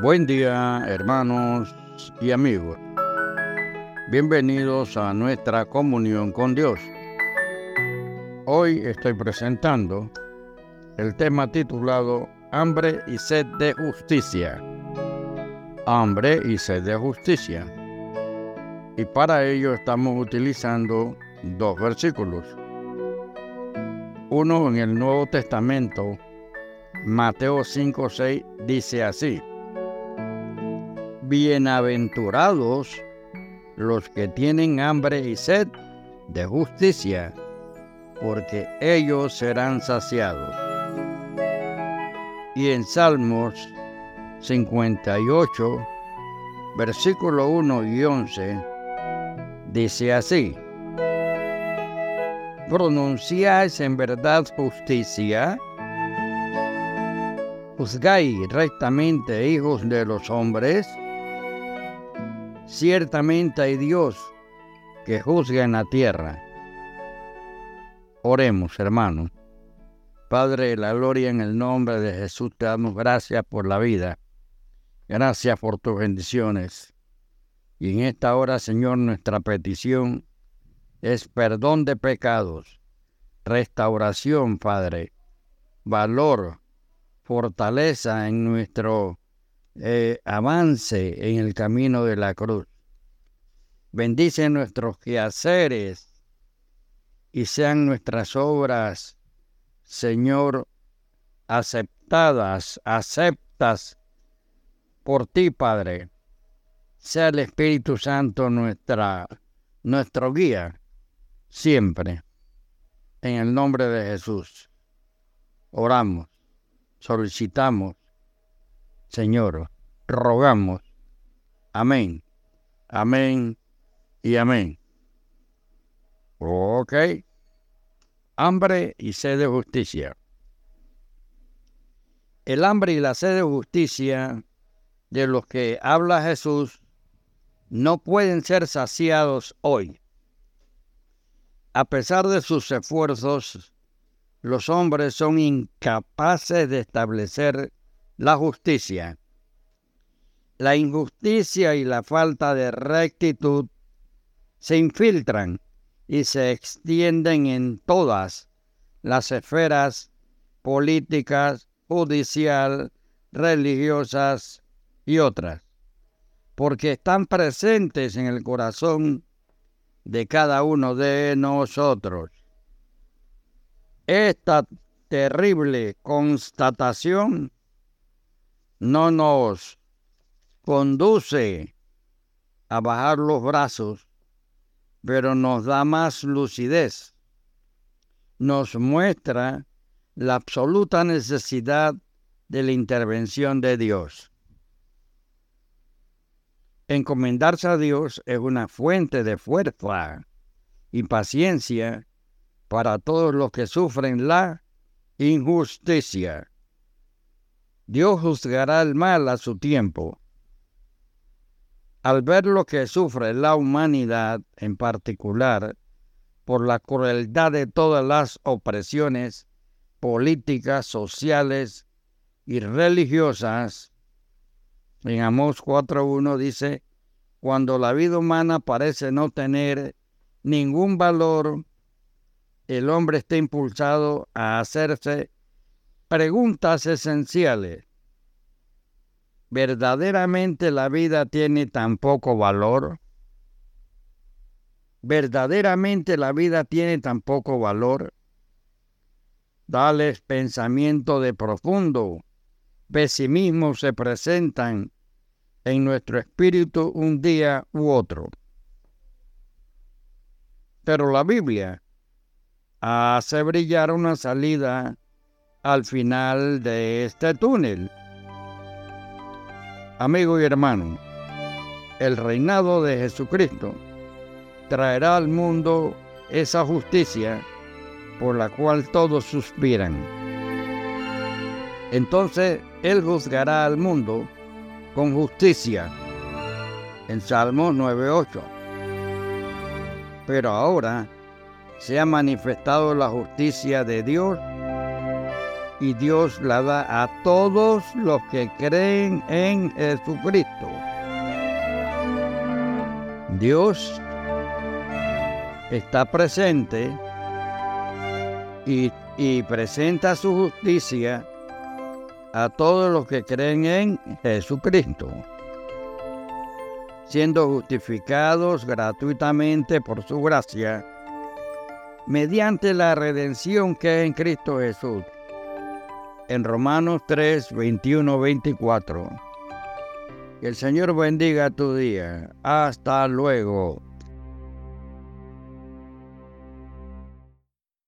Buen día hermanos y amigos. Bienvenidos a nuestra comunión con Dios. Hoy estoy presentando el tema titulado Hambre y sed de justicia. Hambre y sed de justicia. Y para ello estamos utilizando dos versículos. Uno en el Nuevo Testamento, Mateo 5:6 dice así: Bienaventurados los que tienen hambre y sed de justicia, porque ellos serán saciados. Y en Salmos 58, versículo 1 y 11, dice así, ¿pronunciáis en verdad justicia? ¿Juzgáis rectamente, hijos de los hombres? Ciertamente hay Dios que juzga en la tierra. Oremos, hermano. Padre de la gloria, en el nombre de Jesús te damos gracias por la vida. Gracias por tus bendiciones. Y en esta hora, Señor, nuestra petición es perdón de pecados, restauración, Padre, valor, fortaleza en nuestro eh, avance en el camino de la cruz. Bendice nuestros quehaceres y sean nuestras obras, Señor, aceptadas, aceptas por ti, Padre. Sea el Espíritu Santo nuestra, nuestro guía siempre. En el nombre de Jesús. Oramos, solicitamos Señor, rogamos. Amén. Amén y amén. Ok. Hambre y sed de justicia. El hambre y la sed de justicia de los que habla Jesús no pueden ser saciados hoy. A pesar de sus esfuerzos, los hombres son incapaces de establecer la justicia. La injusticia y la falta de rectitud se infiltran y se extienden en todas las esferas políticas, judicial, religiosas y otras, porque están presentes en el corazón de cada uno de nosotros. Esta terrible constatación no nos conduce a bajar los brazos, pero nos da más lucidez. Nos muestra la absoluta necesidad de la intervención de Dios. Encomendarse a Dios es una fuente de fuerza y paciencia para todos los que sufren la injusticia. Dios juzgará el mal a su tiempo. Al ver lo que sufre la humanidad en particular por la crueldad de todas las opresiones políticas, sociales y religiosas, en Amós 4.1 dice, cuando la vida humana parece no tener ningún valor, el hombre está impulsado a hacerse preguntas esenciales. ¿Verdaderamente la vida tiene tan poco valor? ¿Verdaderamente la vida tiene tan poco valor? Dales pensamiento de profundo pesimismo se presentan en nuestro espíritu un día u otro. Pero la Biblia hace brillar una salida al final de este túnel. Amigo y hermano, el reinado de Jesucristo traerá al mundo esa justicia por la cual todos suspiran. Entonces Él juzgará al mundo con justicia. En Salmo 9.8. Pero ahora se ha manifestado la justicia de Dios y Dios la da a todos los que creen en Jesucristo. Dios está presente y, presenta su justicia a todos los que creen en Jesucristo, siendo justificados gratuitamente por su gracia mediante la redención que es en Cristo Jesús. En Romanos 3, 21, 24. Que el Señor bendiga tu día. Hasta luego.